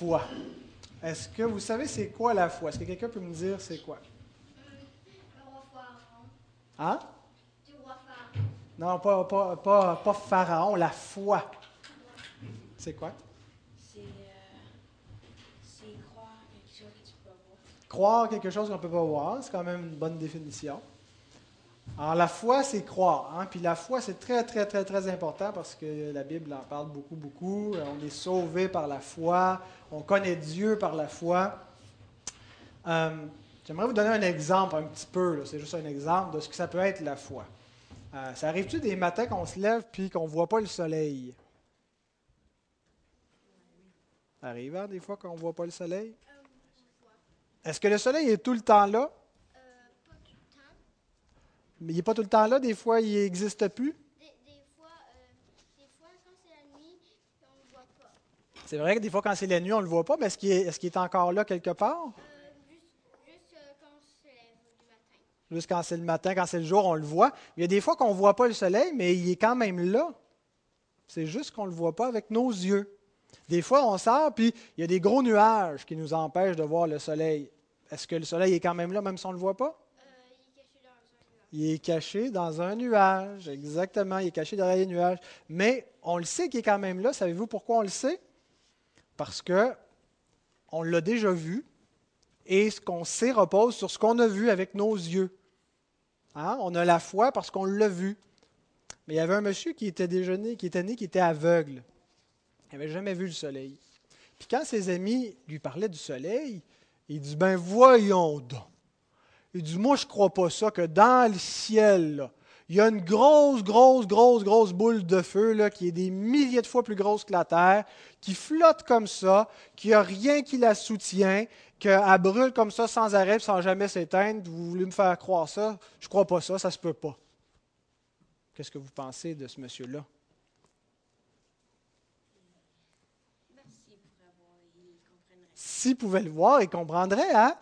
foi. Est-ce que vous savez c'est quoi la foi? Est-ce que quelqu'un peut me dire c'est quoi? Le roi Pharaon. Hein? Du roi Pharaon. Non, pas, pas, pas, pas Pharaon, la foi. C'est quoi? C'est euh, croire quelque chose que tu peux voir. Croire quelque chose qu'on ne peut pas voir, c'est quand même une bonne définition. Alors la foi, c'est croire. Hein? Puis la foi, c'est très, très, très, très important parce que la Bible en parle beaucoup, beaucoup. On est sauvé par la foi. On connaît Dieu par la foi. Euh, J'aimerais vous donner un exemple un petit peu. C'est juste un exemple de ce que ça peut être la foi. Euh, ça arrive-tu des matins qu'on se lève puis qu'on ne voit pas le soleil? Ça arrive hein, des fois qu'on ne voit pas le soleil? Est-ce que le soleil est tout le temps là? Euh, pas tout le temps. Mais il n'est pas tout le temps là, des fois il n'existe plus. Des, des fois, euh, des fois, quand c'est la nuit, on ne le voit pas. C'est vrai que des fois quand c'est la nuit, on ne le voit pas, mais est-ce qu'il est, encore là quelque part? Euh, juste juste euh, quand on se lève du matin. Juste quand c'est le matin, quand c'est le jour, on le voit. Il y a des fois qu'on ne voit pas le soleil, mais il est quand même là. C'est juste qu'on ne le voit pas avec nos yeux. Des fois, on sort, puis il y a des gros nuages qui nous empêchent de voir le soleil. Est-ce que le soleil est quand même là, même si on ne le voit pas? Il est caché dans un nuage, exactement. Il est caché derrière les nuages. Mais on le sait qu'il est quand même là. Savez-vous pourquoi on le sait? Parce que on l'a déjà vu et ce qu'on sait repose sur ce qu'on a vu avec nos yeux. Hein? On a la foi parce qu'on l'a vu. Mais il y avait un monsieur qui était déjeuné, qui était né, qui était aveugle. Il n'avait jamais vu le soleil. Puis quand ses amis lui parlaient du soleil, il dit Ben voyons donc. Il dit Moi, je ne crois pas ça, que dans le ciel, là, il y a une grosse, grosse, grosse, grosse boule de feu là, qui est des milliers de fois plus grosse que la Terre, qui flotte comme ça, qu'il n'y a rien qui la soutient, qu'elle brûle comme ça sans arrêt, sans jamais s'éteindre. Vous voulez me faire croire ça? Je ne crois pas ça, ça ne se peut pas. Qu'est-ce que vous pensez de ce monsieur-là? S'il pouvait le voir, il comprendrait, hein?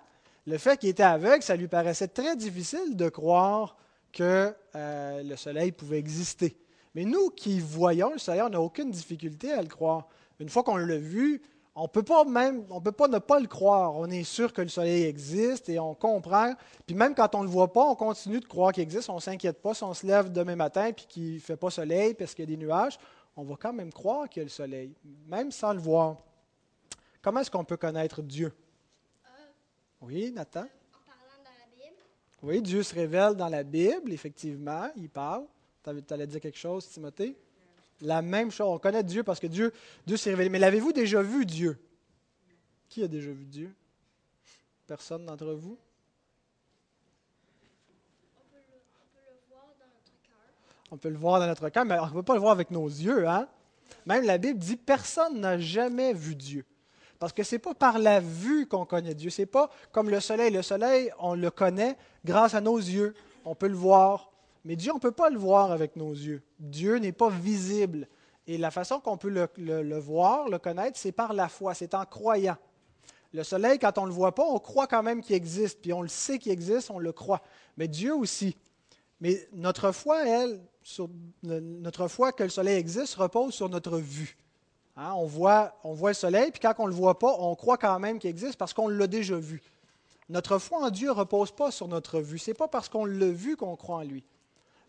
Le fait qu'il était aveugle, ça lui paraissait très difficile de croire que euh, le soleil pouvait exister. Mais nous qui voyons le soleil, on n'a aucune difficulté à le croire. Une fois qu'on l'a vu, on peut pas même, on peut pas ne pas le croire. On est sûr que le soleil existe et on comprend. Puis même quand on ne le voit pas, on continue de croire qu'il existe. On s'inquiète pas si on se lève demain matin puis qu'il fait pas soleil parce qu'il y a des nuages. On va quand même croire qu'il y a le soleil, même sans le voir. Comment est-ce qu'on peut connaître Dieu? Oui, Nathan? en parlant dans la Bible, Oui, Dieu se révèle dans la Bible, effectivement, il parle. Tu allais dire quelque chose, Timothée? La même chose. On connaît Dieu parce que Dieu, Dieu s'est révélé. Mais l'avez-vous déjà vu Dieu? Qui a déjà vu Dieu? Personne d'entre vous? on peut, le, on peut le voir dans notre cœur. On peut le voir dans notre cœur, mais on ne peut pas le voir avec nos yeux. Hein? Même la Bible dit personne n'a jamais vu Dieu. Parce que ce n'est pas par la vue qu'on connaît Dieu. Ce n'est pas comme le soleil. Le soleil, on le connaît grâce à nos yeux. On peut le voir. Mais Dieu, on ne peut pas le voir avec nos yeux. Dieu n'est pas visible. Et la façon qu'on peut le, voir, le connaître, c'est par la foi, c'est en croyant. Le soleil, quand on ne le voit pas, on croit quand même qu'il existe, puis on le sait qu'il existe, on le croit. Mais Dieu aussi. Mais notre foi, elle, sur, notre foi que le soleil existe, repose sur notre vue. Hein, on, voit, le soleil, puis quand on ne le voit pas, on croit quand même qu'il existe parce qu'on l'a déjà vu. Notre foi en Dieu ne repose pas sur notre vue. Ce n'est pas parce qu'on l'a vu qu'on croit en lui.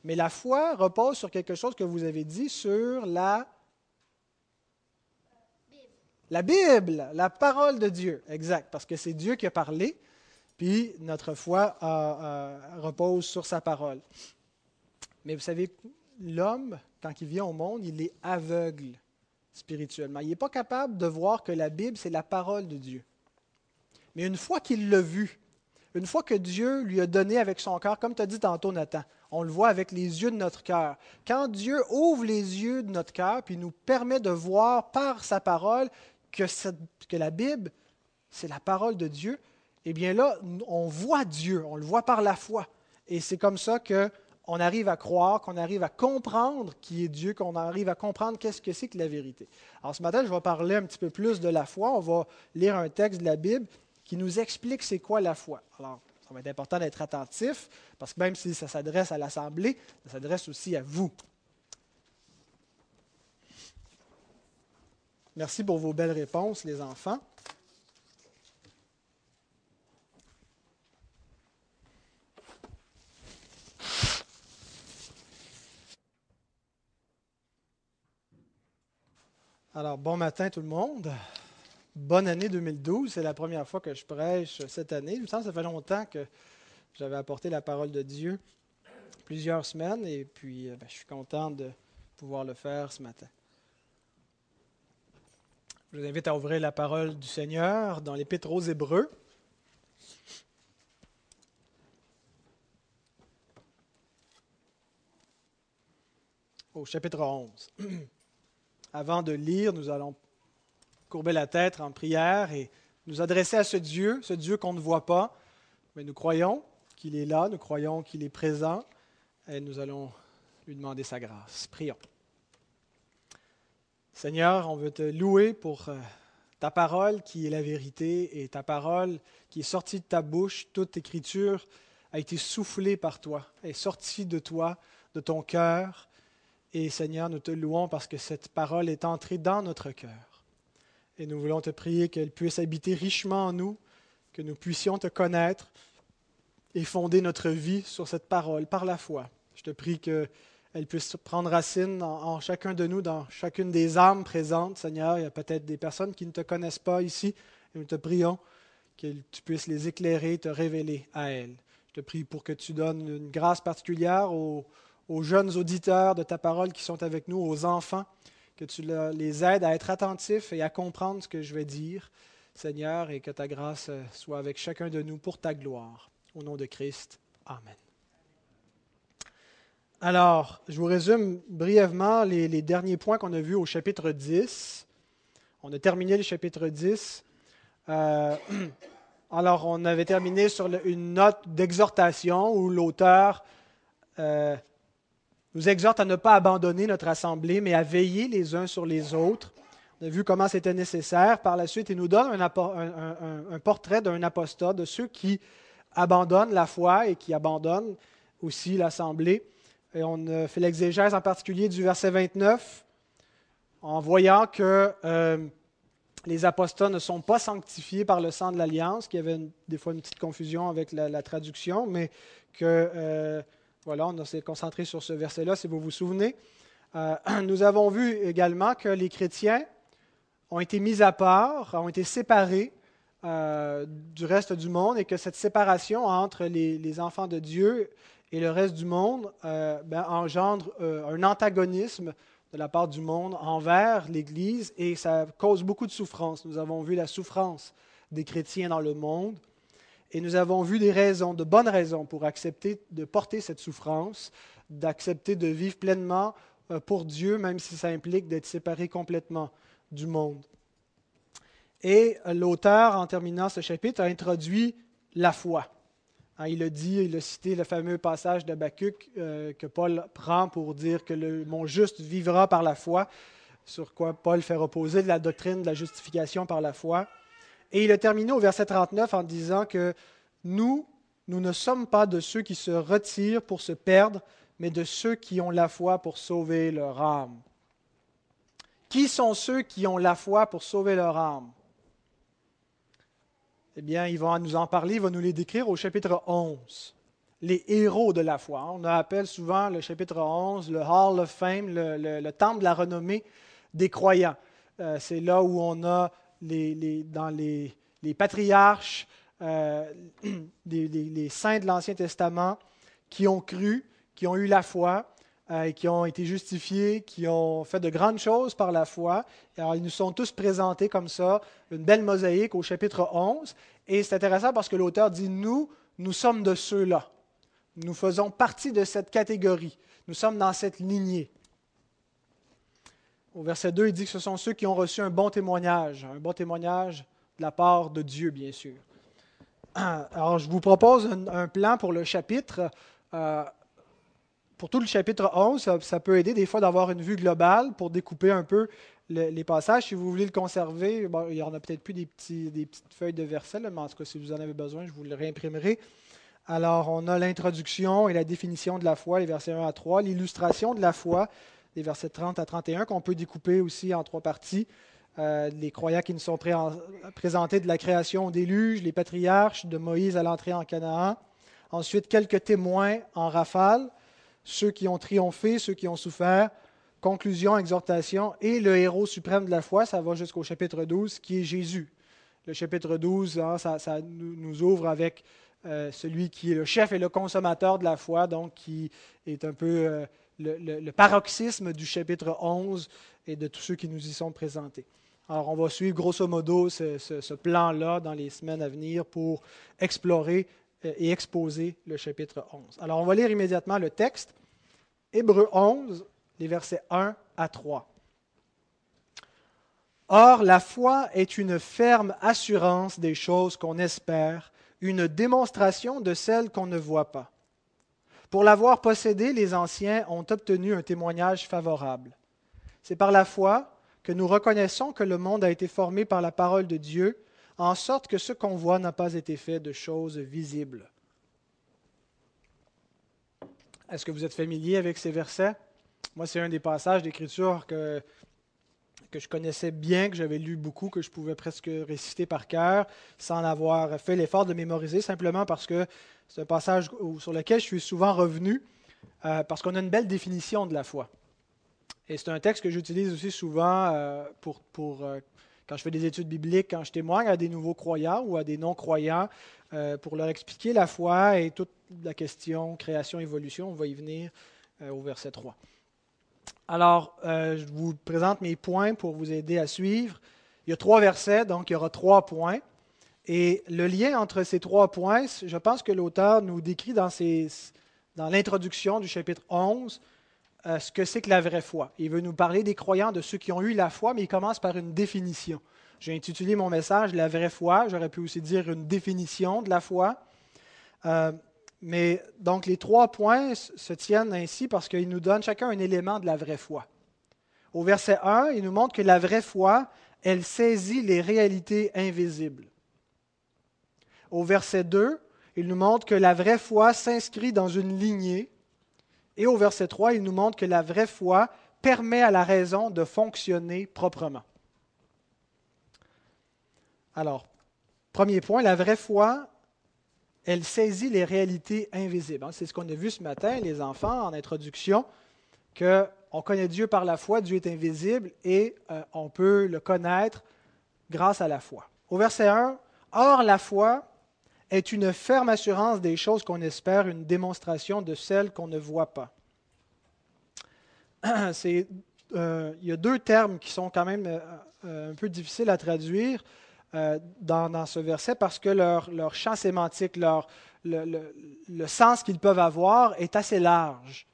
Mais la foi repose sur quelque chose que vous avez dit, sur la, la Bible, la parole de Dieu. Exact, parce que c'est Dieu qui a parlé, puis notre foi euh, euh, repose sur sa parole. Mais vous savez, l'homme, quand il vient au monde, il est aveugle spirituellement. Il n'est pas capable de voir que la Bible, c'est la parole de Dieu. Mais une fois qu'il l'a vu, une fois que Dieu lui a donné avec son cœur, comme tu as dit tantôt, Nathan, on le voit avec les yeux de notre cœur. Quand Dieu ouvre les yeux de notre cœur, puis nous permet de voir par sa parole que, la Bible, c'est la parole de Dieu, eh bien là, on voit Dieu, on le voit par la foi. Et c'est comme ça que on arrive à croire, qu'on arrive à comprendre qui est Dieu, qu'on arrive à comprendre qu'est-ce que c'est que la vérité. Alors ce matin, je vais parler un petit peu plus de la foi. On va lire un texte de la Bible qui nous explique c'est quoi la foi. Alors, ça va être important d'être attentif, parce que même si ça s'adresse à l'Assemblée, ça s'adresse aussi à vous. Merci pour vos belles réponses, les enfants. Alors, bon matin tout le monde. Bonne année 2012. C'est la première fois que je prêche cette année. Il me semble que ça fait longtemps que j'avais apporté la parole de Dieu, plusieurs semaines, et puis euh, ben, je suis content de pouvoir le faire ce matin. Je vous invite à ouvrir la parole du Seigneur dans l'Épître aux Hébreux. Au chapitre 11. Avant de lire, nous allons courber la tête en prière et nous adresser à ce Dieu, ce Dieu qu'on ne voit pas, mais nous croyons qu'il est là, nous croyons qu'il est présent et nous allons lui demander sa grâce. Prions. Seigneur, on veut te louer pour euh, ta parole qui est la vérité et ta parole qui est sortie de ta bouche, toute écriture a été soufflée par toi, est sortie de toi, de ton cœur. Et Seigneur, nous te louons parce que cette parole est entrée dans notre cœur. Et nous voulons te prier qu'elle puisse habiter richement en nous, que nous puissions te connaître et fonder notre vie sur cette parole par la foi. Je te prie que elle puisse prendre racine en, chacun de nous, dans chacune des âmes présentes, Seigneur. Il y a peut-être des personnes qui ne te connaissent pas ici, et nous te prions que tu puisses les écairer, te révéler à elles. Je te prie pour que tu donnes une grâce particulière aux, aux jeunes auditeurs de ta parole qui sont avec nous, aux enfants, que tu les aides à être attentifs et à comprendre ce que je vais dire, Seigneur, et que ta grâce soit avec chacun de nous pour ta gloire. Au nom de Christ. Amen. Alors, je vous résume brièvement les, derniers points qu'on a vus au chapitre 10. On a terminé le chapitre 10. Euh, alors, on avait terminé sur une note d'exhortation où l'auteur euh, nous exhorte à ne pas abandonner notre assemblée, mais à veiller les uns sur les autres. On a vu comment c'était nécessaire. Par la suite, il nous donne un, portrait d'un apostat, de ceux qui abandonnent la foi et qui abandonnent aussi l'assemblée. Et on a fait l'exégèse en particulier du verset 29, en voyant que euh, les apostats ne sont pas sanctifiés par le sang de l'alliance, qu'il y avait des fois une petite confusion avec la, traduction, mais que, euh, voilà, on s'est concentré sur ce verset-là, si vous vous souvenez. Euh, nous avons vu également que les chrétiens ont été mis à part, ont été séparés du reste du monde et que cette séparation entre les, enfants de Dieu et le reste du monde euh, ben, engendre euh, un antagonisme de la part du monde envers l'Église et ça cause beaucoup de souffrance. Nous avons vu la souffrance des chrétiens dans le monde et nous avons vu des raisons, de bonnes raisons pour accepter de porter cette souffrance, d'accepter de vivre pleinement euh, pour Dieu, même si ça implique d'être séparé complètement du monde. Et l'auteur, en terminant ce chapitre, a introduit la foi. Hein, il a dit, il a cité le fameux passage de euh, que Paul prend pour dire que le, mon juste vivra par la foi, sur quoi Paul fait reposer la doctrine de la justification par la foi. Et il a terminé au verset 39 en disant que nous, nous ne sommes pas de ceux qui se retirent pour se perdre, mais de ceux qui ont la foi pour sauver leur âme. Qui sont ceux qui ont la foi pour sauver leur âme? Eh bien, il va nous en parler, il va nous les décrire au chapitre 11. Les héros de la foi. On appelle souvent le chapitre 11 le Hall of Fame, le, temple de la renommée des croyants. Euh, c'est là où on a les, dans les, patriarches, euh, les, saints de l'Ancien Testament qui ont cru, qui ont eu la foi, euh, qui ont été justifiés, qui ont fait de grandes choses par la foi. Alors, ils nous sont tous présentés comme ça, une belle mosaïque au chapitre 11. Et c'est intéressant parce que l'auteur dit, nous, nous sommes de ceux-là. Nous faisons partie de cette catégorie. Nous sommes dans cette lignée. Au verset 2, il dit que ce sont ceux qui ont reçu un bon témoignage, un bon témoignage de la part de Dieu, bien sûr. Alors, je vous propose un, plan pour le chapitre. Euh, pour tout le chapitre 11, ça, peut aider des fois d'avoir une vue globale pour découper un peu les passages. Si vous voulez le conserver, il y en a peut-être plus des petites feuilles de versets, mais en tout cas, si vous en avez besoin, je vous le réimprimerai. Alors, on a l'introduction et la définition de la foi, les versets 1 à 3, l'illustration de la foi, les versets 30 à 31, qu'on peut découper aussi en trois parties. euh, les croyants qui nous sont pré- présentés de la création au déluge, les patriarches, de Moïse à l'entrée en Canaan. Ensuite, quelques témoins en rafale, ceux qui ont triomphé, ceux qui ont souffert. Conclusion, exhortation, et le héros suprême de la foi, ça va jusqu'au chapitre 12, qui est Jésus. Le chapitre 12, hein, ça, nous ouvre avec euh, celui qui est le chef et le consommateur de la foi, donc qui est un peu euh, le, paroxysme du chapitre 11 et de tous ceux qui nous y sont présentés. Alors, on va suivre grosso modo ce, ce- ce plan-là dans les semaines à venir pour explorer euh, et exposer le chapitre 11. Alors, on va lire immédiatement le texte. Hébreu 11, les versets 1 à 3. Or, la foi est une ferme assurance des choses qu'on espère, une démonstration de celles qu'on ne voit pas. Pour l'avoir possédée, les anciens ont obtenu un témoignage favorable. C'est par la foi que nous reconnaissons que le monde a été formé par la parole de Dieu, en sorte que ce qu'on voit n'a pas été fait de choses visibles. Est-ce que vous êtes familier avec ces versets? Moi, c'est un des passages d'Écriture que, que je connaissais bien, que j'avais lu beaucoup, que je pouvais presque réciter par cœur, sans avoir fait l'effort de mémoriser, simplement parce que c'est un passage sur lequel je suis souvent revenu, euh, parce qu'on a une belle définition de la foi. Et c'est un texte que j'utilise aussi souvent euh, pour, euh, quand je fais des études bibliques, quand je témoigne à des nouveaux croyants ou à des non-croyants, pour leur expliquer la foi et toute la question création-évolution. On va y venir au verset 3. Alors, je vous présente mes points pour vous aider à suivre. Il y a trois versets, donc il y aura trois points. Et le lien entre ces trois points, je pense que l'auteur nous décrit dans, l'introduction du chapitre 11 euh, ce que c'est que la vraie foi. Il veut nous parler des croyants, de ceux qui ont eu la foi, mais il commence par une définition. J'ai intitulé mon message La vraie foi. J'aurais pu aussi dire une définition de la foi. Euh, mais donc les trois points se tiennent ainsi parce qu'ils nous donnent chacun un élément de la vraie foi. Au verset 1, il nous montre que la vraie foi, elle saisit les réalités invisibles. Au verset 2, il nous montre que la vraie foi s'inscrit dans une lignée. Et au verset 3, il nous montre que la vraie foi permet à la raison de fonctionner proprement. Alors, premier point, la vraie foi, elle saisit les réalités invisibles. C'est ce qu'on a vu ce matin, les enfants, en introduction, que on connaît Dieu par la foi, Dieu est invisible et euh, on peut le connaître grâce à la foi. Au verset 1, Or la foi est une ferme assurance des choses qu'on espère, une démonstration de celles qu'on ne voit pas. C'est, euh, il y a deux termes qui sont quand même euh, un peu difficiles à traduire euh, dans, ce verset parce que leur, leur champ sémantique, leur, le, le- sens qu'ils peuvent avoir est assez large.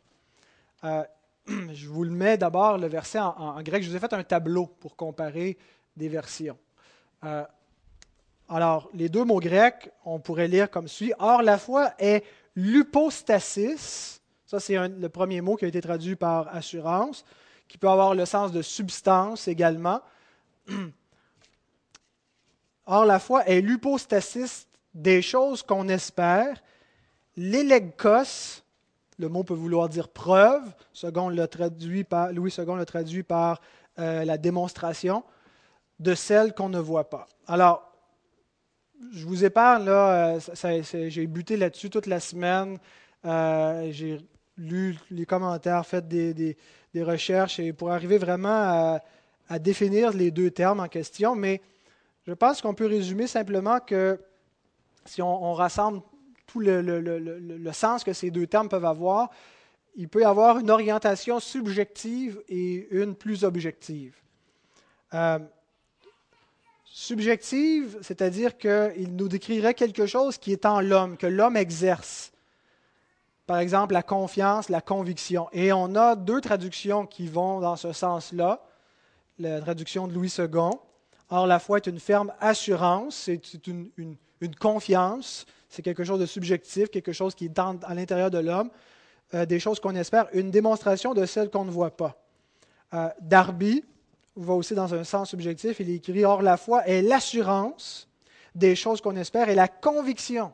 Je vous le mets d'abord, le verset en grec. Je vous ai fait un tableau pour comparer des versions. Alors, les deux mots grecs, on pourrait lire comme suit. Or, la foi est l'upostasis. Ça, c'est le premier mot qui a été traduit par assurance, qui peut avoir le sens de substance également. Or, la foi est l'upostasis des choses qu'on espère. L'élegkos, le mot peut vouloir dire preuve, second le traduit par, Louis II le traduit par euh, la démonstration de celles qu'on ne voit pas. Alors, je vous épargne, là, euh, j'ai buté là-dessus toute la semaine. Euh, j'ai lu les commentaires, fait des, recherches pour arriver vraiment à, définir les deux termes en question. Mais je pense qu'on peut résumer simplement que si on, rassemble tout le sens que ces deux termes peuvent avoir, il peut y avoir une orientation subjective et une plus objective. Euh, subjective, c'est-à-dire qu'il nous décrirait quelque chose qui est en l'homme, que l'homme exerce. Par exemple, la confiance, la conviction. Et on a deux traductions qui vont dans ce sens-là. La traduction de Louis II. Or, la foi est une ferme assurance, c'est une, confiance, c'est quelque chose de subjectif, quelque chose qui est à l'intérieur de l'homme, euh, des choses qu'on espère, une démonstration de celles qu'on ne voit pas. Euh, Darby va aussi dans un sens subjectif, il écrit Or, la foi est l'assurance des choses qu'on espère et la conviction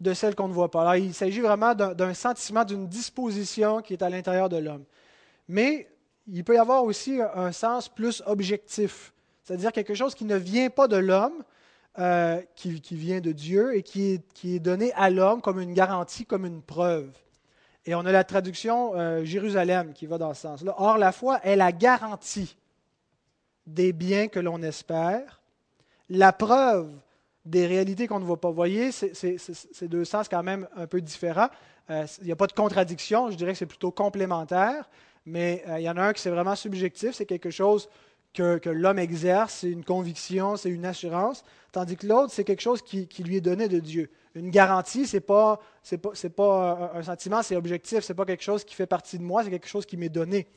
de celles qu'on ne voit pas. Alors, il s'agit vraiment d'un sentiment, d'une disposition qui est à l'intérieur de l'homme. Mais il peut y avoir aussi un sens plus objectif, c'est-à-dire quelque chose qui ne vient pas de l'homme, euh, qui, vient de Dieu et qui est, qui est donné à l'homme comme une garantie, comme une preuve. Et on a la traduction euh, Jérusalem qui va dans ce sens-là. Or, la foi est la garantie des biens que l'on espère, la preuve des réalités qu'on ne voit pas. Vous voyez, c'est deux sens quand même un peu différents. Euh, il n'y a pas de contradiction, je dirais que c'est plutôt complémentaire, mais euh, il y en a un qui c'est vraiment subjectif, c'est quelque chose que, que l'homme exerce, c'est une conviction, c'est une assurance, tandis que l'autre, c'est quelque chose qui, qui, lui est donné de Dieu. Une garantie, ce n'est pas, pas, pas un sentiment, c'est objectif, ce n'est pas quelque chose qui fait partie de moi, c'est quelque chose qui m'est donné.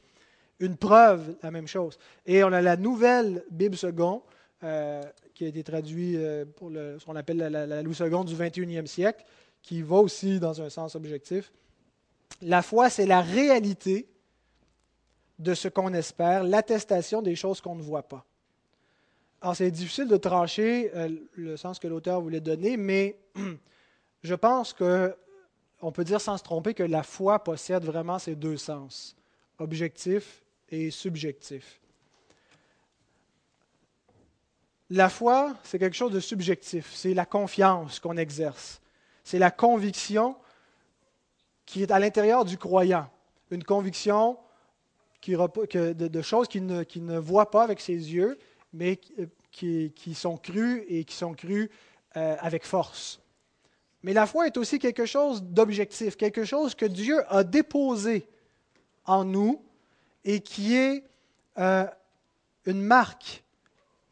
Une preuve, la même chose. Et on a la nouvelle Bible seconde, euh, qui a été traduite euh, pour ce qu'on appelle la, la, la Louis II du 21e siècle, qui va aussi dans un sens objectif. La foi, c'est la réalité de ce qu'on espère, l'attestation des choses qu'on ne voit pas. Alors, c'est difficile de trancher euh, le sens que l'auteur voulait donner, mais je pense que on peut dire sans se tromper que la foi possède vraiment ces deux sens, objectif et subjectif. La foi, c'est quelque chose de subjectif, c'est la confiance qu'on exerce, c'est la conviction qui est à l'intérieur du croyant, une conviction qui, de, choses qu'il ne, voit pas avec ses yeux, mais qui, qui, sont crues et qui sont crues euh, avec force. Mais la foi est aussi quelque chose d'objectif, quelque chose que Dieu a déposé en nous et qui est euh, une marque,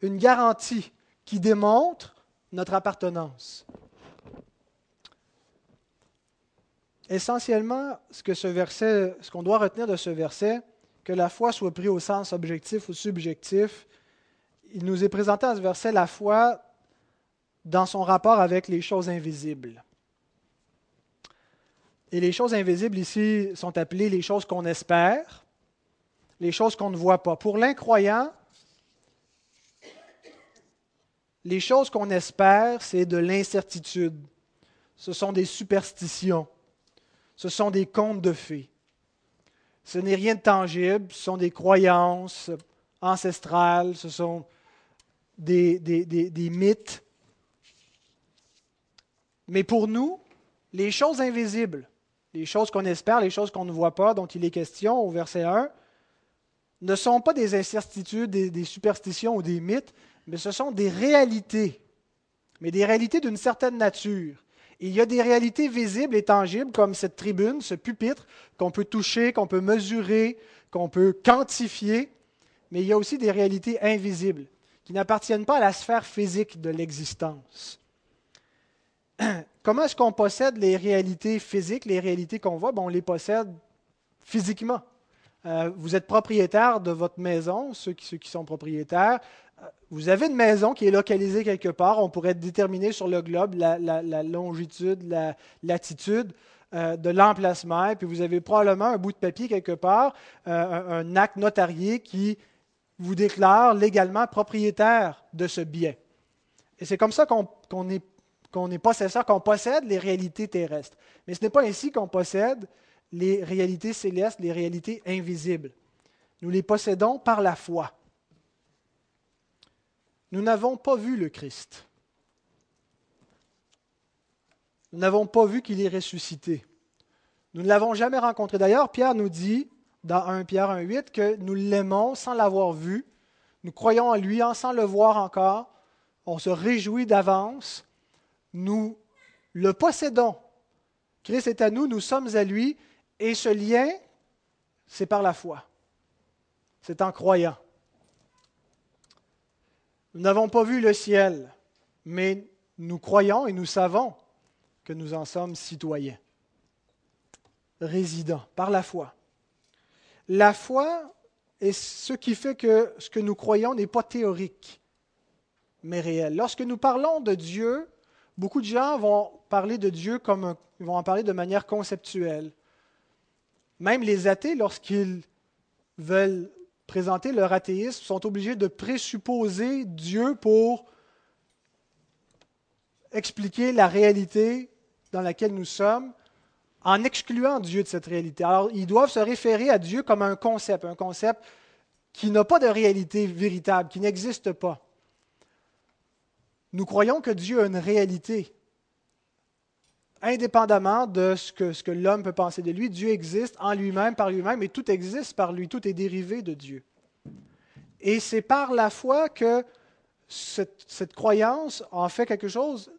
une garantie qui démontre notre appartenance. Essentiellement, ce que ce verset, ce qu'on doit retenir de ce verset, que la foi soit prise au sens objectif ou subjectif, il nous est présenté dans ce verset la foi dans son rapport avec les choses invisibles. Et les choses invisibles ici sont appelées les choses qu'on espère, les choses qu'on ne voit pas. Pour l'incroyant, les choses qu'on espère, c'est de l'incertitude. Ce sont des superstitions. Ce sont des contes de fées. Ce n'est rien de tangible, ce sont des croyances ancestrales, ce sont des, des, mythes. Mais pour nous, les choses invisibles, les choses qu'on espère, les choses qu'on ne voit pas, dont il est question au verset 1, ne sont pas des incertitudes, des, superstitions ou des mythes, mais ce sont des réalités, mais des réalités d'une certaine nature. Il y a des réalités visibles et tangibles comme cette tribune, ce pupitre, qu'on peut toucher, qu'on peut mesurer, qu'on peut quantifier, mais il y a aussi des réalités invisibles qui n'appartiennent pas à la sphère physique de l'existence. Comment est-ce qu'on possède les réalités physiques, les réalités qu'on voit? Bon, on les possède physiquement. Euh, vous êtes propriétaire de votre maison, ceux qui, sont propriétaires. Euh, vous avez une maison qui est localisée quelque part. On pourrait déterminer sur le globe la, longitude, la latitude euh, de l'emplacement. Puis vous avez probablement un bout de papier quelque part, un, un, acte notarié qui vous déclare légalement propriétaire de ce bien. Et c'est comme ça qu'on qu est qu'on est possesseur, qu'on possède les réalités terrestres. Mais ce n'est pas ainsi qu'on possède les réalités célestes, les réalités invisibles. Nous les possédons par la foi. Nous n'avons pas vu le Christ. Nous n'avons pas vu qu'il est ressuscité. Nous ne l'avons jamais rencontré. D'ailleurs, Pierre nous dit dans 1 Pierre 1.8 que nous l'aimons sans l'avoir vu. Nous croyons en lui sans le voir encore. On se réjouit d'avance nous le possédons. Christ est à nous, nous sommes à lui, et ce lien, c'est par la foi. C'est en croyant. Nous n'avons pas vu le ciel, mais nous croyons et nous savons que nous en sommes citoyens, résidents, par la foi. La foi est ce qui fait que ce que nous croyons n'est pas théorique, mais réel. Lorsque nous parlons de Dieu, Beaucoup de gens vont parler de Dieu comme ils vont en parler de manière conceptuelle. Même les athées, lorsqu'ils veulent présenter leur athéisme, sont obligés de présupposer Dieu pour expliquer la réalité dans laquelle nous sommes, en excluant Dieu de cette réalité. Alors, ils doivent se référer à Dieu comme un concept, un concept qui n'a pas de réalité véritable, qui n'existe pas. Nous croyons que Dieu a une réalité. Indépendamment de ce que, l'homme peut penser de lui, Dieu existe en lui-même, par lui-même, et tout existe par lui, tout est dérivé de Dieu. Et c'est par la foi que cette, croyance en fait quelque chose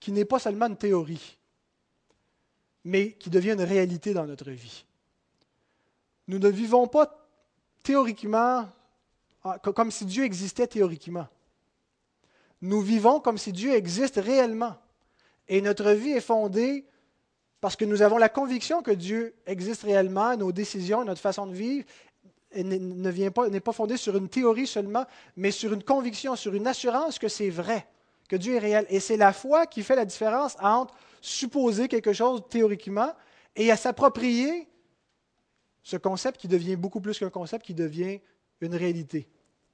qui n'est pas seulement une théorie, mais qui devient une réalité dans notre vie. Nous ne vivons pas théoriquement comme si Dieu existait théoriquement. Nous vivons comme si Dieu existe réellement. Et notre vie est fondée parce que nous avons la conviction que Dieu existe réellement, nos décisions, notre façon de vivre ne vient pas, n'est pas fondée sur une théorie seulement, mais sur une conviction, sur une assurance que c'est vrai, que Dieu est réel. Et c'est la foi qui fait la différence entre supposer quelque chose théoriquement et à s'approprier ce concept qui devient beaucoup plus qu'un concept, qui devient une réalité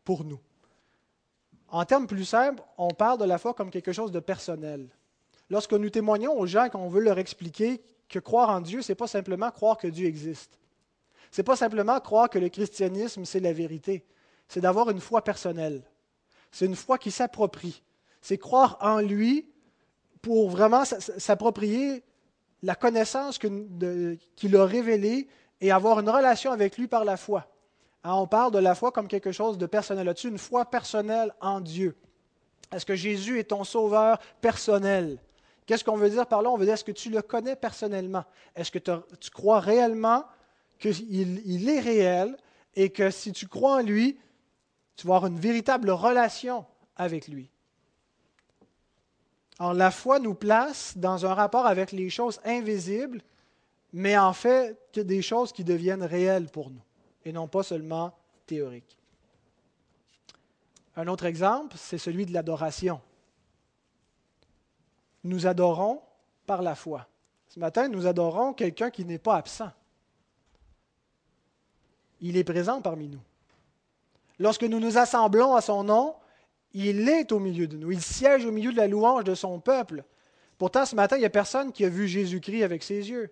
pour nous. En termes plus simples, on parle de la foi comme quelque chose de personnel. Lorsque nous témoignons aux gens qu'on veut leur expliquer que croire en Dieu, ce n'est pas simplement croire que Dieu existe. Ce n'est pas simplement croire que le christianisme, c'est la vérité. C'est d'avoir une foi personnelle. C'est une foi qui s'approprie. C'est croire en lui pour vraiment s'approprier la connaissance qu'il a révélée et avoir une relation avec lui par la foi. Hein, on parle de la foi comme quelque chose de personnel. As-tu une foi personnelle en Dieu? Est-ce que Jésus est ton sauveur personnel? Qu'est-ce qu'on veut dire par là? On veut dire, est-ce que tu le connais personnellement? Est-ce que tu crois réellement qu'il est réel et que si tu crois en lui, tu vas avoir une véritable relation avec lui? Alors, la foi nous place dans un rapport avec les choses invisibles, mais en fait, des choses qui deviennent réelles pour nous et non pas seulement théorique. Un autre exemple, c'est celui de l'adoration. Nous adorons par la foi. Ce matin, nous adorons quelqu'un qui n'est pas absent. Il est présent parmi nous. Lorsque nous nous assemblons à son nom, il est au milieu de nous. Il siège au milieu de la louange de son peuple. Pourtant, ce matin, il n'y a personne qui a vu Jésus-Christ avec ses yeux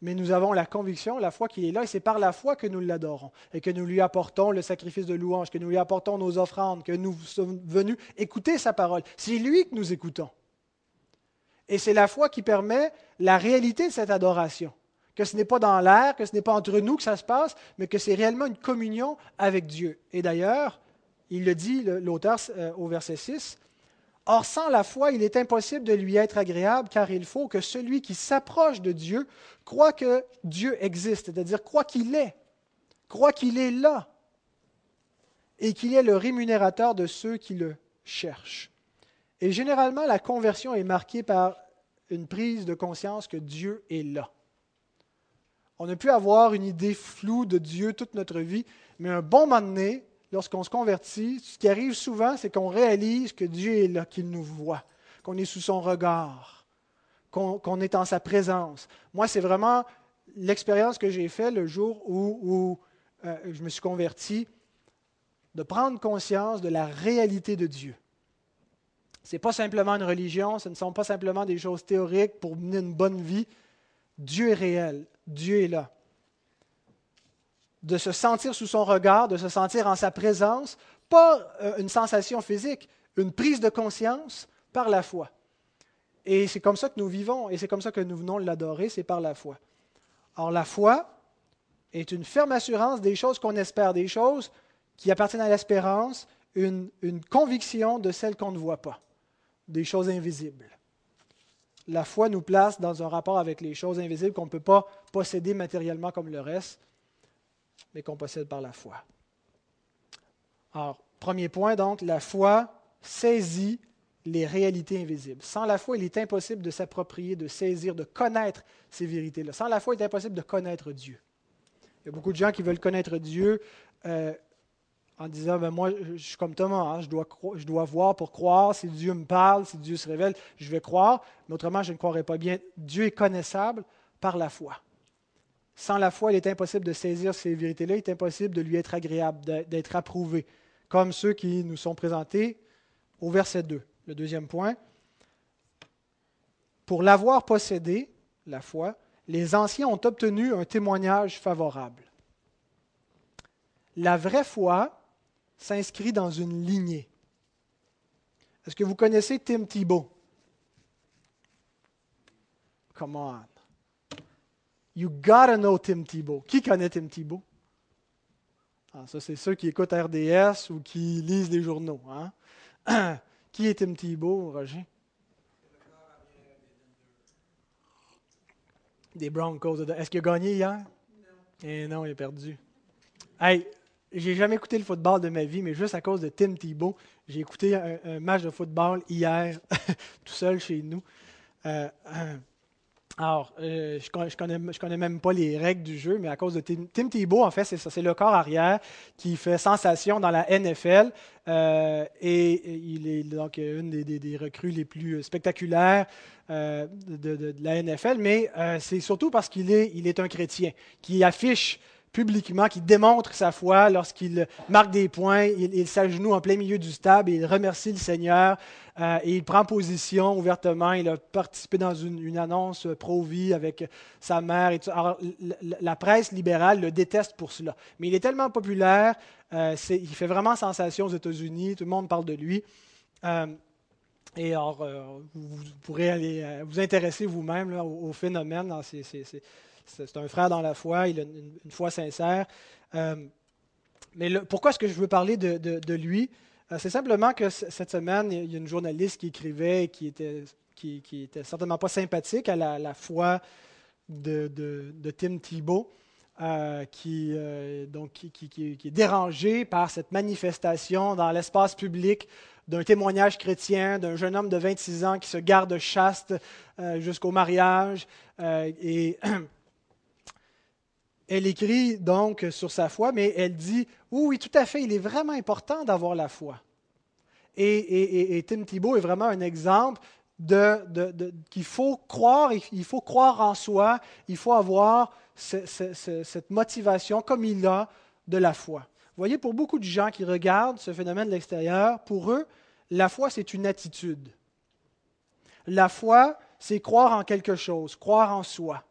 mais nous avons la conviction, la foi qui est là, et c'est par la foi que nous l'adorons, et que nous lui apportons le sacrifice de louange, que nous lui apportons nos offrandes, que nous sommes venus écouter sa parole. C'est lui que nous écoutons. Et c'est la foi qui permet la réalité de cette adoration, que ce n'est pas dans l'air, que ce n'est pas entre nous que ça se passe, mais que c'est réellement une communion avec Dieu. Et d'ailleurs, il le dit, l'auteur, euh, au verset 6, Or, sans la foi, il est impossible de lui être agréable, car il faut que celui qui s'approche de Dieu croit que Dieu existe, c'est-à-dire croit qu'il est, croit qu'il est là, et qu'il est le rémunérateur de ceux qui le cherchent. Et généralement, la conversion est marquée par une prise de conscience que Dieu est là. On a pu avoir une idée floue de Dieu toute notre vie, mais un bon moment donné, lorsqu'on se convertit, ce qui arrive souvent, c'est qu'on réalise que Dieu est là, qu'il nous voit, qu'on est sous son regard, qu'on est en sa présence. Moi, c'est vraiment l'expérience que j'ai faite le jour où, euh, je me suis converti, de prendre conscience de la réalité de Dieu. Ce n'est pas simplement une religion, ce ne sont pas simplement des choses théoriques pour mener une bonne vie. Dieu est réel, Dieu est là de se sentir sous son regard, de se sentir en sa présence, pas euh, une sensation physique, une prise de conscience par la foi. Et c'est comme ça que nous vivons, et c'est comme ça que nous venons l'adorer, c'est par la foi. Or, la foi est une ferme assurance des choses qu'on espère, des choses qui appartiennent à l'espérance, une, une conviction de celles qu'on ne voit pas, des choses invisibles. La foi nous place dans un rapport avec les choses invisibles qu'on ne peut pas posséder matériellement comme le reste, mais qu'on possède par la foi. Alors, premier point, donc, la foi saisit les réalités invisibles. Sans la foi, il est impossible de s'approprier, de saisir, de connaître ces vérités-là. Sans la foi, il est impossible de connaître Dieu. Il y a beaucoup de gens qui veulent connaître Dieu euh, en disant, ben moi, je suis comme Thomas, hein, je, dois, je dois voir pour croire. Si Dieu me parle, si Dieu se révèle, je vais croire. Mais autrement, je ne croirais pas bien. Dieu est connaissable par la foi. Sans la foi, il est impossible de saisir ces vérités-là, il est impossible de lui être agréable, d'être approuvé, comme ceux qui nous sont présentés au verset 2. Le deuxième point. Pour l'avoir possédé, la foi, les anciens ont obtenu un témoignage favorable. la vraie foi s'inscrit dans une lignée. Est-ce que vous connaissez Tim Thibault? Come on. You gotta know Tim Thibault. Qui connaît Tim Thibault? Ah, ça, c'est ceux qui écoutent RDS ou qui lisent les journaux. Hein? qui est Tim Thibault, Roger? Des Broncos. Est-ce qu'il a gagné hier? Eh non, il a perdu. Hey, j'ai jamais écouté le football de ma vie, mais juste à cause de Tim Thibault, j'ai écouté un, match de football hier, tout seul chez nous. Euh, alors, euh, je ne connais, même pas les règles du jeu, mais à cause de Tim, Thibault, en fait, c'est le corps arrière qui fait sensation dans la NFL. et, il est donc une des, recrues les plus spectaculaires de, de, la NFL, mais c'est surtout parce qu'il est, il est un chrétien qui affiche publiquement, qui démontre sa foi lorsqu'il marque des points, il, s'agenouille en plein milieu du stade il remercie le Seigneur euh, et il prend position ouvertement. Il a participé dans une, annonce pro-vie avec sa mère. Alors, la, presse libérale le déteste pour cela. Mais il est tellement populaire, euh, il fait vraiment sensation aux États-Unis, tout le monde parle de lui. Euh, et alors, vous, pourrez aller vous intéresser vous-même au, phénomène. Un frère dans la foi, il a une, foi sincère. Euh, mais pourquoi est-ce que je veux parler de, lui? Euh, C'est simplement que cette semaine, il y a une journaliste qui écrivait qui était, qui, était certainement pas sympathique à la, foi de, Tim Thibault. Euh, qui, donc, qui, est dérangé par cette manifestation dans l'espace public d'un témoignage chrétien d'un jeune homme de 26 ans qui se garde chaste jusqu'au mariage. et Elle écrit donc sur sa foi, mais elle dit, oui, tout à fait, il est vraiment important d'avoir la foi. Et, Tim Thibault est vraiment un exemple de, qu'il faut croire, il faut croire en soi, il faut avoir cette motivation comme il a de la foi. Vous voyez, pour beaucoup de gens qui regardent ce phénomène de l'extérieur, pour eux, la foi, c'est une attitude. La foi, c'est croire en quelque chose, croire en soi.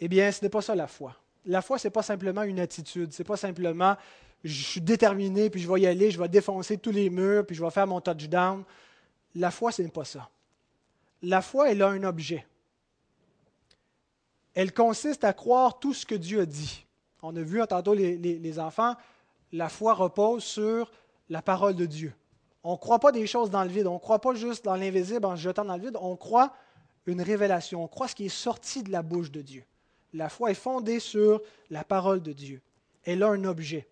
Eh bien, ce n'est pas ça la foi. La foi, ce n'est pas simplement une attitude. Ce n'est pas simplement je suis déterminé, puis je vais y aller, je vais défoncer tous les murs, puis je vais faire mon touchdown. La foi, ce n'est pas ça. La foi, elle a un objet. Elle consiste à croire tout ce que Dieu a dit. On a vu tantôt les, les enfants, la foi repose sur la parole de Dieu. On ne croit pas des choses dans le vide, on ne croit pas juste dans l'invisible en se jetant dans le vide, on croit une révélation, on croit ce qui est sorti de la bouche de Dieu. La foi est fondée sur la parole de Dieu. Elle a un objet.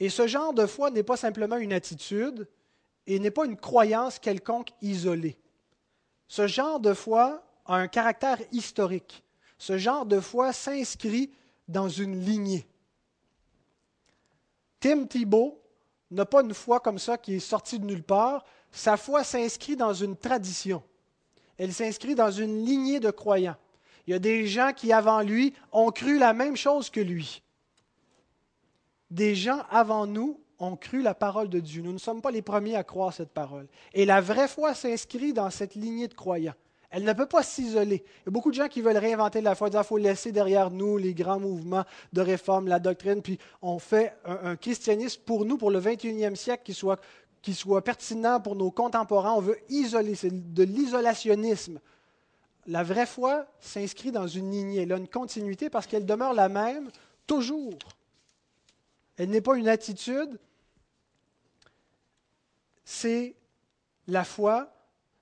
Et ce genre de foi n'est pas simplement une attitude et n'est pas une croyance quelconque isolée. Ce genre de foi a un caractère historique. Ce genre de foi s'inscrit dans une lignée. Tim Thibault n'a pas une foi comme ça qui est sortie de nulle part. Sa foi s'inscrit dans une tradition. Elle s'inscrit dans une lignée de croyants. Il y a des gens qui, avant lui, ont cru la même chose que lui. Des gens avant nous ont cru la parole de Dieu. Nous ne sommes pas les premiers à croire cette parole. Et la vraie foi s'inscrit dans cette lignée de croyants. Elle ne peut pas s'isoler. Il y a beaucoup de gens qui veulent réinventer la foi, Il faut laisser derrière nous les grands mouvements de réforme, la doctrine, puis on fait un, christianisme pour nous, pour le 21e siècle, qui soit pertinent pour nos contemporains. On veut isoler, c'est de l'isolationnisme la vraie foi s'inscrit dans une lignée, elle a une continuité parce qu'elle demeure la même toujours. Elle n'est pas une attitude, c'est la foi,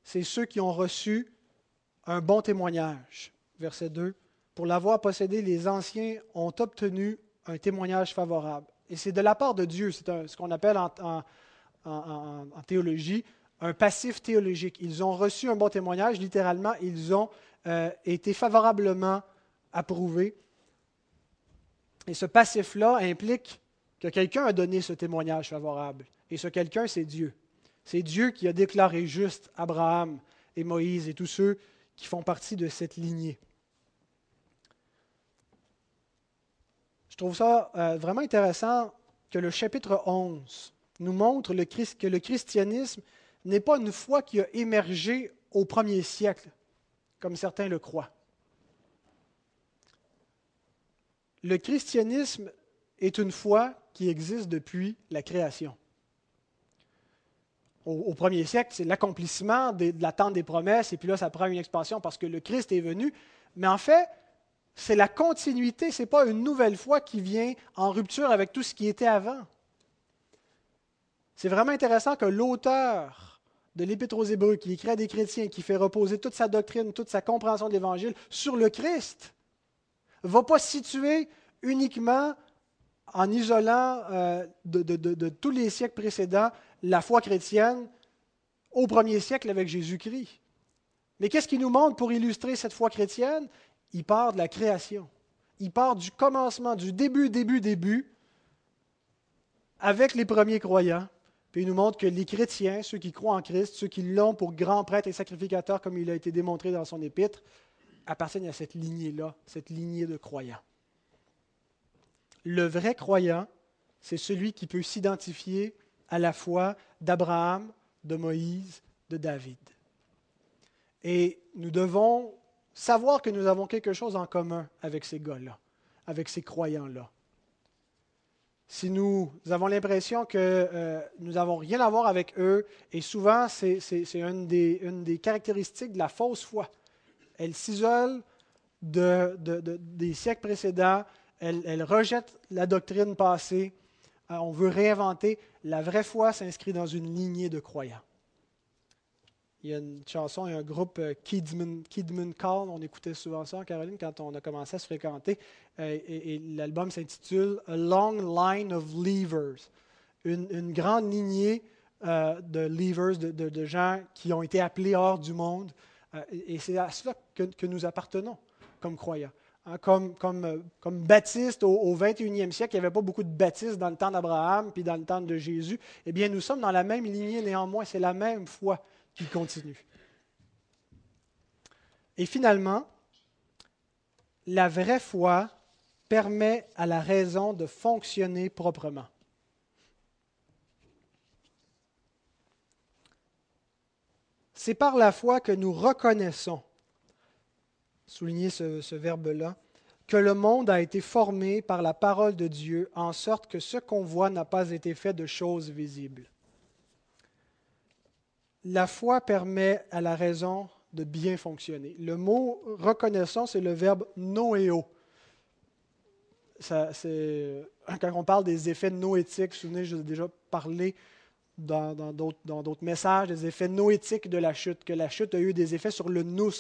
c'est ceux qui ont reçu un bon témoignage. Verset 2. Pour l'avoir possédé, les anciens ont obtenu un témoignage favorable. Et c'est de la part de Dieu, c'est ce qu'on appelle en, en théologie un passif théologique. Ils ont reçu un bon témoignage, littéralement, ils ont euh, été favorablement approuvés. Et ce passif-là implique que quelqu'un a donné ce témoignage favorable. Et ce quelqu'un, c'est Dieu. C'est Dieu qui a déclaré juste Abraham et Moïse et tous ceux qui font partie de cette lignée. Je trouve ça euh, vraiment intéressant que le chapitre 11 nous montre que le christianisme n'est pas une foi qui a émergé au premier siècle, comme certains le croient. le christianisme est une foi qui existe depuis la création. Au, premier siècle, c'est l'accomplissement de, de l'attente des promesses, et puis là, ça prend une expansion parce que le Christ est venu. Mais en fait, c'est la continuité, ce n'est pas une nouvelle foi qui vient en rupture avec tout ce qui était avant. C'est vraiment intéressant que l'auteur de l'Épître aux Hébreux, qui écrit à des chrétiens, qui fait reposer toute sa doctrine, toute sa compréhension de l'Évangile sur le Christ, ne va pas situer uniquement en isolant euh, de tous les siècles précédents la foi chrétienne au premier siècle avec Jésus-Christ. Mais qu'est-ce qu'il nous montre pour illustrer cette foi chrétienne? Il part de la création. Il part du commencement, du début, début, début, avec les premiers croyants. Il nous montre que les chrétiens, ceux qui croient en Christ, ceux qui l'ont pour grand prêtre et sacrificateur, comme il a été démontré dans son épître, appartiennent à cette lignée-là, cette lignée de croyants. Le vrai croyant, c'est celui qui peut s'identifier à la foi d'Abraham, de Moïse, de David. Et nous devons savoir que nous avons quelque chose en commun avec ces gars-là, avec ces croyants-là. Si nous avons l'impression que euh, nous n'avons rien à voir avec eux, et souvent c'est, une, des, caractéristiques de la fausse foi, elle s'isole de- de- de- des siècles précédents, elle, elle rejette la doctrine passée, Euh, on veut réinventer. La vraie foi s'inscrit dans une lignée de croyants. Il y a une chanson, il y a un groupe euh, Kidman, Kidman Call, on écoutait souvent ça en Caroline quand on a commencé à se fréquenter, Euh, et, l'album s'intitule A Long Line of Leavers, une, grande lignée euh, de leavers, de, gens qui ont été appelés hors du monde, et c'est à cela que, nous appartenons comme croyants. Hein, comme, comme, comme baptistes au, au 21e siècle, il n'y avait pas beaucoup de baptistes dans le temps d'Abraham puis dans le temps de Jésus. Eh bien, nous sommes dans la même lignée néanmoins, c'est la même foi qui continue. Et finalement, la vraie foi permet à la raison de fonctionner proprement. C'est par la foi que nous reconnaissons, souligner ce, ce verbe-là, que le monde a été formé par la parole de Dieu, en sorte que ce qu'on voit n'a pas été fait de choses visibles. La foi permet à la raison de bien fonctionner. Le mot reconnaissons, c'est le verbe noéo. C'est- quand on parle des effets noétiques, vous vous souvenez, j'ai déjà parlé dans, d'autres, messages des effets noétiques de la chute, que la chute a eu des effets sur le nous.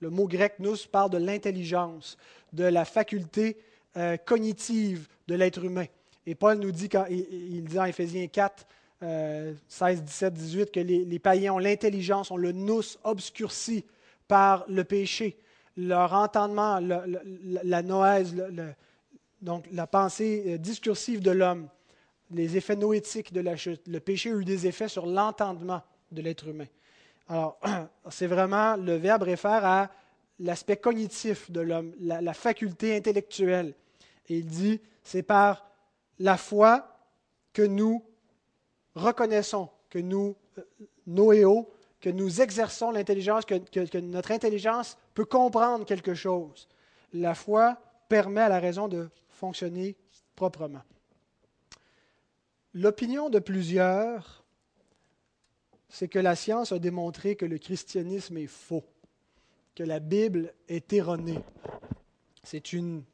Le mot grec nous parle de l'intelligence, de la faculté euh, cognitive de l'être humain. Et Paul nous dit, quand, il dit en Éphésiens 4, euh, 16, 17, 18, que les, païens ont l'intelligence, ont le nous obscurci par le péché. Leur entendement, la noèse, donc la pensée euh, discursive de l'homme, les effets noétiques de la chute. Le péché a eu des effets sur l'entendement de l'être humain. Alors, c'est vraiment, le verbe réfère à l'aspect cognitif de l'homme, la, la faculté intellectuelle. Et il dit, c'est par la foi que nous reconnaissons, que nous, euh, noéo, que nous exerçons l'intelligence, que, notre intelligence peut comprendre quelque chose. La foi permet à la raison de fonctionner proprement. L'opinion de plusieurs, c'est que la science a démontré que le christianisme est faux, que la Bible est erronée. C'est une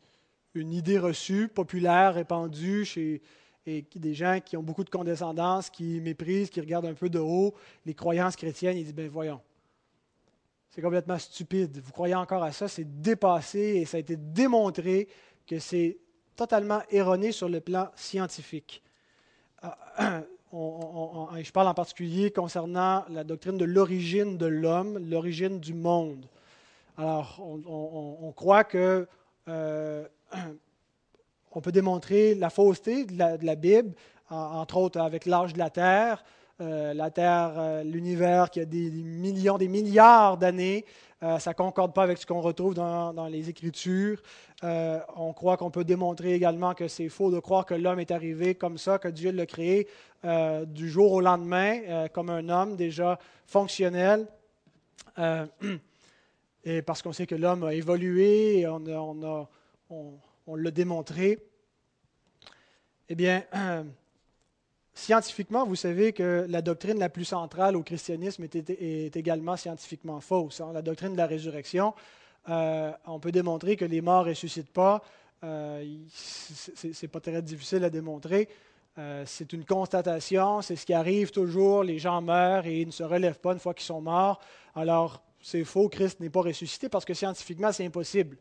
idée reçue, populaire, répandue chez et des gens qui ont beaucoup de condescendance, qui méprisent, qui regardent un peu de haut les croyances chrétiennes. Ils disent, ben voyons, c'est complètement stupide. Vous croyez encore à ça, c'est dépassé et ça a été démontré que c'est totalement erroné sur le plan scientifique. Ah, je parle en particulier concernant la doctrine de l'origine de l'homme, l'origine du monde. Alors, on croit que euh, on peut démontrer la fausseté de la, Bible, en- entre autres avec l'âge de la Terre, euh, la Terre, euh, l'univers qui a des millions, des milliards d'années. Euh, ça ne concorde pas avec ce qu'on retrouve dans, les Écritures. On croit qu'on peut démontrer également que c'est faux de croire que l'homme est arrivé comme ça, que Dieu l'a créé du jour au lendemain, comme un homme déjà fonctionnel. Et parce qu'on sait que l'homme a évolué, on a, on l'a démontré. Eh bien, scientifiquement, vous savez que la doctrine la plus centrale au christianisme est, également scientifiquement fausse. Hein. La doctrine de la résurrection, euh, on peut démontrer que les morts ne ressuscitent pas. Euh, Ce n'est pas très difficile à démontrer. Euh, c'est une constatation, c'est ce qui arrive toujours. Les gens meurent et ils ne se relèvent pas une fois qu'ils sont morts. Alors, c'est faux, Christ n'est pas ressuscité parce que scientifiquement, c'est impossible.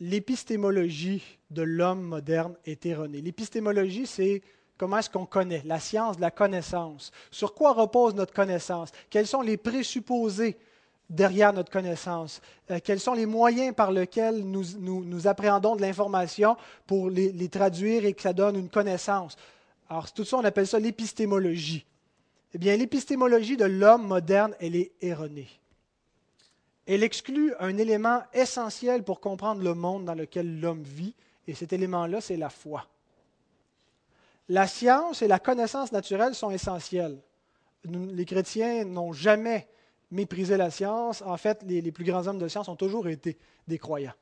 L'épistémologie de l'homme moderne est erronée. L'épistémologie, c'est comment est-ce qu'on connaît, la science de la connaissance. Sur quoi repose notre connaissance? Quels sont les présupposés derrière notre connaissance? Euh, Quels sont les moyens par lesquels nous, nous, appréhendons de l'information pour les, les, traduire et que ça donne une connaissance? Alors, tout ça, on appelle ça l'épistémologie. Eh bien, l'épistémologie de l'homme moderne, elle est erronée. Elle exclut un élément essentiel pour comprendre le monde dans lequel l'homme vit, et cet élément-là, c'est la foi. La science et la connaissance naturelle sont essentielles. les chrétiens n'ont jamais méprisé la science. En fait, les, plus grands hommes de science ont toujours été des croyants.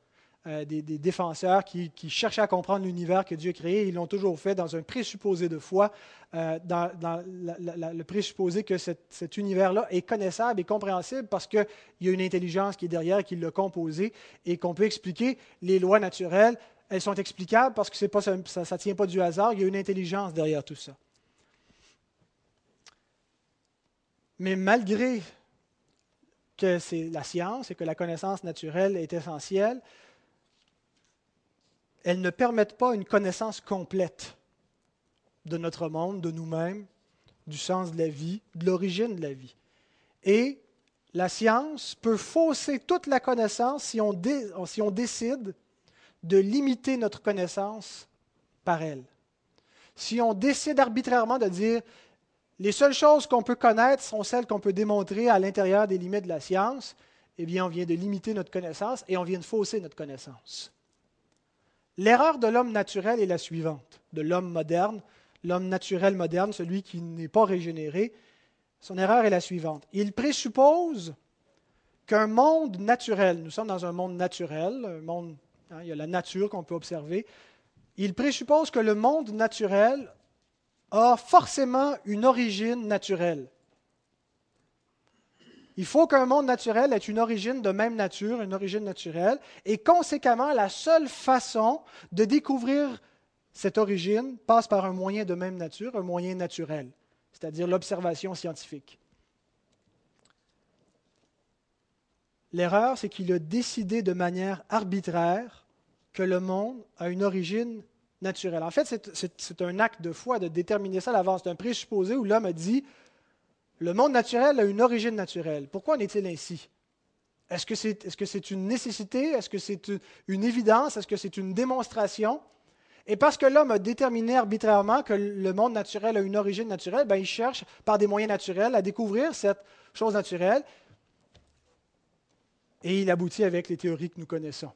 Euh, des, défenseurs qui, cherchaient à comprendre l'univers que Dieu a créé. Ils l'ont toujours fait dans un présupposé de foi, euh, dans, le présupposé que cet univers-là est connaissable et compréhensible parce qu'il y a une intelligence qui est derrière, qui l'a composé et qu'on peut expliquer les lois naturelles. Elles sont explicables parce que ça ne tient pas du hasard, il y a une intelligence derrière tout ça. Mais malgré que c'est la science et que la connaissance naturelle est essentielle, elles ne permettent pas une connaissance complète de notre monde, de nous-mêmes, du sens de la vie, de l'origine de la vie. Et la science peut fausser toute la connaissance si on, si on décide de limiter notre connaissance par elle. Si on décide arbitrairement de dire les seules choses qu'on peut connaître sont celles qu'on peut démontrer à l'intérieur des limites de la science, eh bien, on vient de limiter notre connaissance et on vient de fausser notre connaissance. L'erreur de l'homme naturel est la suivante, de l'homme moderne, l'homme naturel moderne, celui qui n'est pas régénéré. Son erreur est la suivante. Il présuppose qu'un monde naturel, nous sommes dans un monde naturel, hein, il y a la nature qu'on peut observer, il présuppose que le monde naturel a forcément une origine naturelle. Il faut qu'un monde naturel ait une origine de même nature, une origine naturelle, et conséquemment, la seule façon de découvrir cette origine passe par un moyen de même nature, un moyen naturel, c'est-à-dire l'observation scientifique. L'erreur, c'est qu'il a décidé de manière arbitraire que le monde a une origine naturelle. En fait, c'est un acte de foi de déterminer ça à l'avance. C'est un présupposé où l'homme a dit le monde naturel a une origine naturelle. Pourquoi en est-il ainsi? Est-ce que c'est une nécessité? Est-ce que c'est une évidence? Est-ce que c'est une démonstration? Et parce que l'homme a déterminé arbitrairement que le monde naturel a une origine naturelle, ben, il cherche par des moyens naturels à découvrir cette chose naturelle et il aboutit avec les théories que nous connaissons.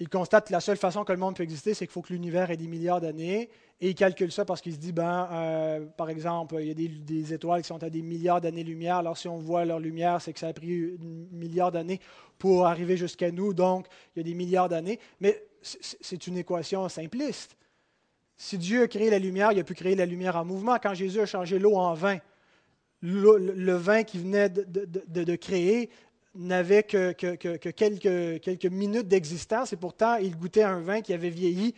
Il constate que la seule façon que le monde peut exister, c'est qu'il faut que l'univers ait des milliards d'années. Et il calcule ça parce qu'il se dit, ben, euh, par exemple, il y a des, étoiles qui sont à des milliards d'années-lumière. Alors, si on voit leur lumière, c'est que ça a pris un milliard d'années pour arriver jusqu'à nous. Donc, il y a des milliards d'années. Mais c'est une équation simpliste. Si Dieu a créé la lumière, il a pu créer la lumière en mouvement. Quand Jésus a changé l'eau en vin, le, vin qu'il venait de créer n'avait que, quelques, minutes d'existence et pourtant il goûtait un vin qui avait vieilli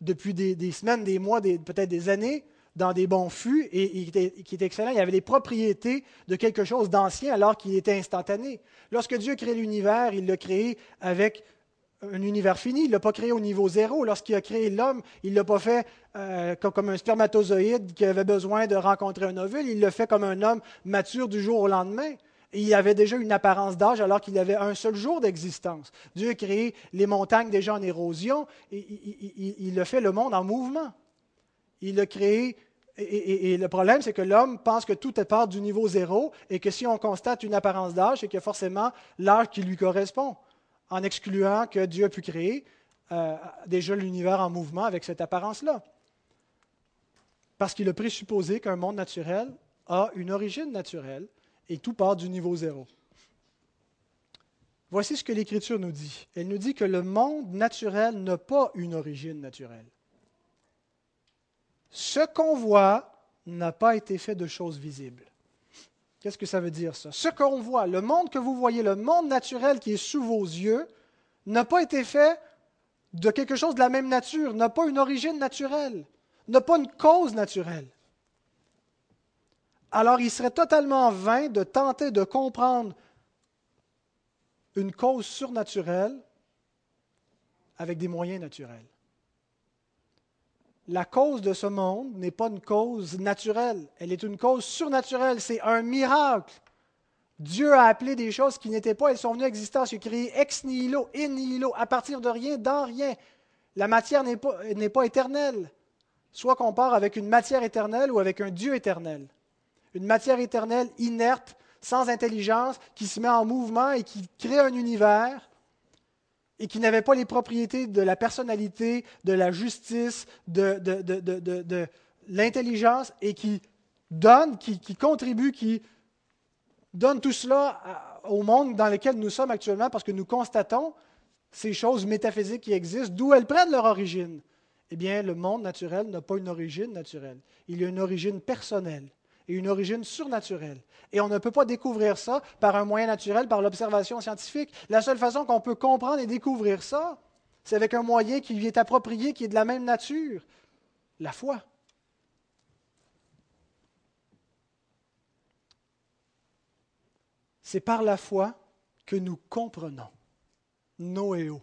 depuis des, semaines, des mois, peut-être des années dans des bons fûts et, qui était excellent. Il avait les propriétés de quelque chose d'ancien alors qu'il était instantané. Lorsque Dieu crée l'univers, il l'a créé avec un univers fini. Il ne l'a pas créé au niveau zéro. Lorsqu'il a créé l'homme, il ne l'a pas fait euh, comme un spermatozoïde qui avait besoin de rencontrer un ovule. Il l'a fait comme un homme mature du jour au lendemain il avait déjà une apparence d'âge alors qu'il avait un seul jour d'existence. Dieu a créé les montagnes déjà en érosion il, a fait le monde en mouvement. Il a créé et, le problème, c'est que l'homme pense que tout est part du niveau zéro et que si on constate une apparence d'âge, c'est a forcément l'âge qui lui correspond, en excluant que Dieu a pu créer euh, déjà l'univers en mouvement avec cette apparence-là. Parce qu'il a présupposé qu'un monde naturel a une origine naturelle et tout part du niveau zéro. Voici ce que l'Écriture nous dit. Elle nous dit que le monde naturel n'a pas une origine naturelle. Ce qu'on voit n'a pas été fait de choses visibles. Qu'est-ce que ça veut dire ça? Ce qu'on voit, le monde que vous voyez, le monde naturel qui est sous vos yeux, n'a pas été fait de quelque chose de la même nature, n'a pas une origine naturelle, n'a pas une cause naturelle. Alors il serait totalement vain de tenter de comprendre une cause surnaturelle avec des moyens naturels. La cause de ce monde n'est pas une cause naturelle, elle est une cause surnaturelle, c'est un miracle. Dieu a appelé des choses qui n'étaient pas, elles sont venues à existence. Il a créé ex nihilo, in nihilo, à partir de rien, dans rien. La matière n'est pas, pas éternelle. Soit qu'on part avec une matière éternelle ou avec un Dieu éternel. Une matière éternelle inerte, sans intelligence, qui se met en mouvement et qui crée un univers et qui n'avait pas les propriétés de la personnalité, de la justice, de, l'intelligence et qui donne, qui contribue, qui donne tout cela au monde dans lequel nous sommes actuellement parce que nous constatons ces choses métaphysiques qui existent, d'où elles prennent leur origine. Eh bien, le monde naturel n'a pas une origine naturelle. Il y a une origine personnelle et une origine surnaturelle. Et on ne peut pas découvrir ça par un moyen naturel, par l'observation scientifique. La seule façon qu'on peut comprendre et découvrir ça, c'est avec un moyen qui lui est approprié, qui est de la même nature, la foi. C'est par la foi que nous comprenons. Noéo.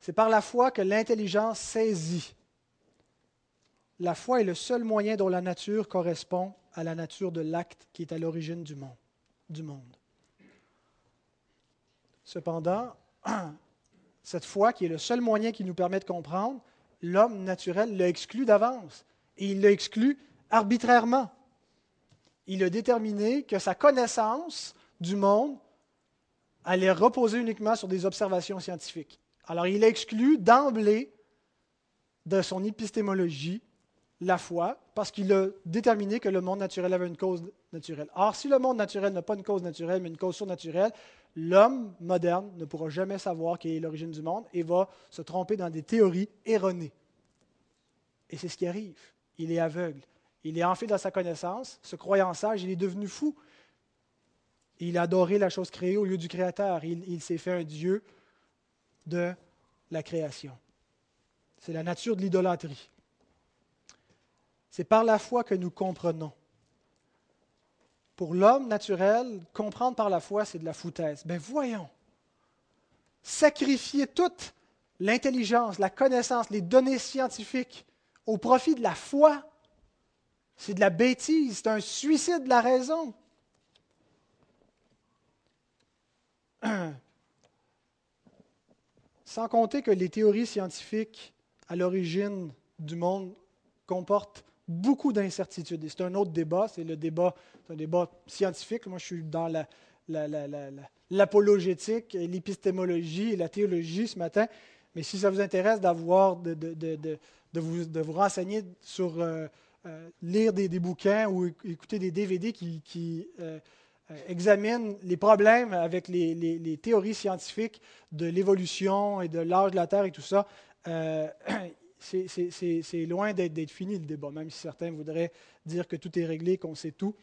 C'est par la foi que l'intelligence saisit. La foi est le seul moyen dont la nature correspond à la nature de l'acte qui est à l'origine du monde. Cependant, cette foi, qui est le seul moyen qui nous permet de comprendre, l'homme naturel l'a exclu d'avance. Et il l'a exclu arbitrairement il a déterminé que sa connaissance du monde allait reposer uniquement sur des observations scientifiques. Alors il a exclu d'emblée de son épistémologie la foi parce qu'il a déterminé que le monde naturel avait une cause naturelle. Or, si le monde naturel n'a pas une cause naturelle, mais une cause surnaturelle, l'homme moderne ne pourra jamais savoir quelle est l'origine du monde et va se tromper dans des théories erronées. Et c'est ce qui arrive. Il est aveugle. Il est enflé dans sa connaissance, se croyant sage, il est devenu fou. Il a adoré la chose créée au lieu du Créateur. Il, il s'est fait un Dieu de la création. C'est la nature de l'idolâtrie. C'est par la foi que nous comprenons. Pour l'homme naturel, comprendre par la foi, c'est de la foutaise. Ben voyons. Sacrifier toute l'intelligence, la connaissance, les données scientifiques au profit de la foi, c'est de la bêtise, c'est un suicide de la raison. Sans compter que les théories scientifiques à l'origine du monde comportent beaucoup d'incertitudes. C'est un autre débat, c'est le débat, un débat scientifique. Moi, je suis dans l'apologétique, la, l'épistémologie et la théologie ce matin. Mais si ça vous intéresse d'avoir, de, de, de, de vous, vous, renseigner sur euh, euh, lire des, bouquins ou écouter des DVD qui, euh, euh, examinent les problèmes avec les, théories scientifiques de l'évolution et de l'âge de la Terre et tout ça. c'est loin d'être fini le débat, même si certains voudraient dire que tout est réglé, qu'on sait tout.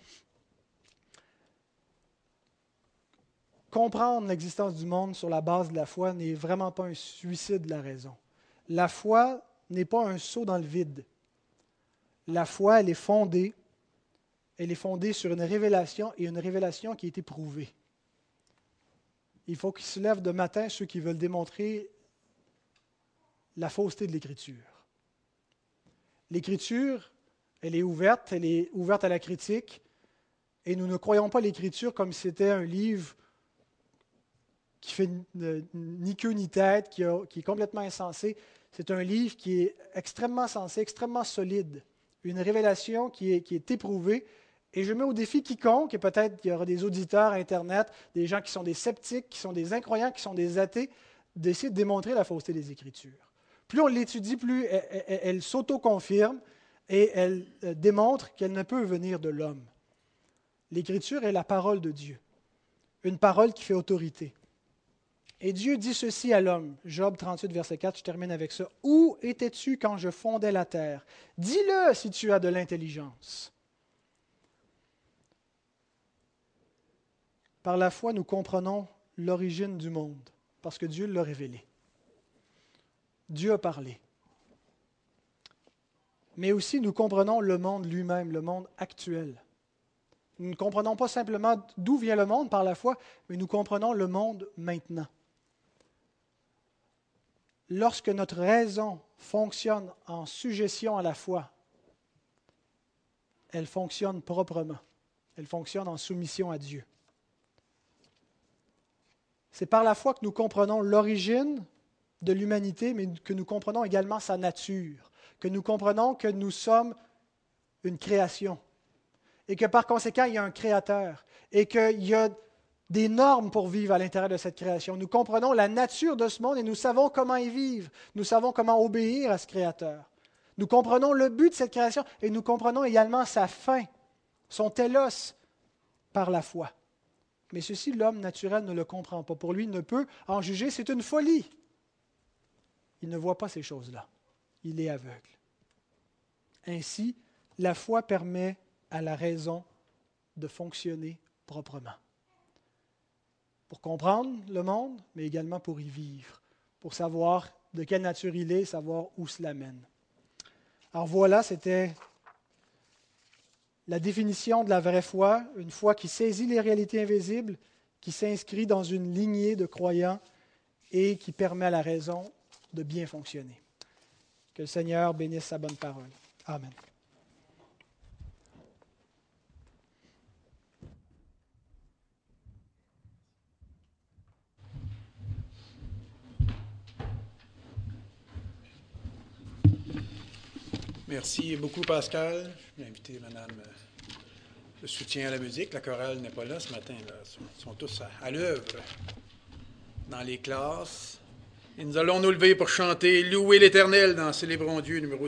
Comprendre l'existence du monde sur la base de la foi n'est vraiment pas un suicide de la raison. La foi n'est pas un saut dans le vide la foi, elle est fondée, elle est fondée sur une révélation et une révélation qui est éprouvée. Il faut qu'ils se lèvent de matin ceux qui veulent démontrer la fausseté de l'Écriture. L'Écriture, elle est ouverte, elle est ouverte à la critique, et nous ne croyons pas l'Écriture comme si c'était un livre qui fait ni queue ni tête, qui, est complètement insensé. C'est un livre qui est extrêmement sensé, extrêmement solide une révélation qui est, qui est éprouvée. Et je mets au défi quiconque, et peut-être qu'il y aura des auditeurs Internet, des gens qui sont des sceptiques, qui sont des incroyants, qui sont des athées, d'essayer de démontrer la fausseté des Écritures. Plus on l'étudie, plus elle, elle, s'auto-confirme et elle euh, démontre qu'elle ne peut venir de l'homme. L'Écriture est la parole de Dieu, une parole qui fait autorité. Et Dieu dit ceci à l'homme, Job 38, verset 4, je termine avec ça. Où étais-tu quand je fondais la terre? Dis-le si tu as de l'intelligence. Par la foi, nous comprenons l'origine du monde, parce que Dieu l'a révélé. Dieu a parlé. Mais aussi, nous comprenons le monde lui-même, le monde actuel. Nous ne comprenons pas simplement d'où vient le monde par la foi, mais nous comprenons le monde maintenant. Lorsque notre raison fonctionne en suggestion à la foi, elle fonctionne proprement. Elle fonctionne en soumission à Dieu. C'est par la foi que nous comprenons l'origine de l'humanité, mais que nous comprenons également sa nature, que nous comprenons que nous sommes une création, et que par conséquent, il y a un créateur, et qu'il y a des normes pour vivre à l'intérieur de cette création. Nous comprenons la nature de ce monde et nous savons comment y vivre. Nous savons comment obéir à ce créateur. Nous comprenons le but de cette création et nous comprenons également sa fin, son télos, par la foi. Mais ceci, l'homme naturel ne le comprend pas. Pour lui, il ne peut en juger. C'est une folie. Il ne voit pas ces choses-là. Il est aveugle. Ainsi, la foi permet à la raison de fonctionner proprement. Pour comprendre le monde, mais également pour y vivre, pour savoir de quelle nature il est, savoir où cela mène. Alors voilà, c'était la définition de la vraie foi, une foi qui saisit les réalités invisibles, qui s'inscrit dans une lignée de croyants et qui permet à la raison de bien fonctionner. Que le Seigneur bénisse sa bonne parole. Amen. Merci beaucoup, Pascal. Je vais inviter Madame euh, le soutien à la musique. La chorale n'est pas là ce matin. Ils, sont, tous à l'œuvre dans les classes. Et nous allons nous lever pour chanter Louer l'Éternel dans Célébrons Dieu numéro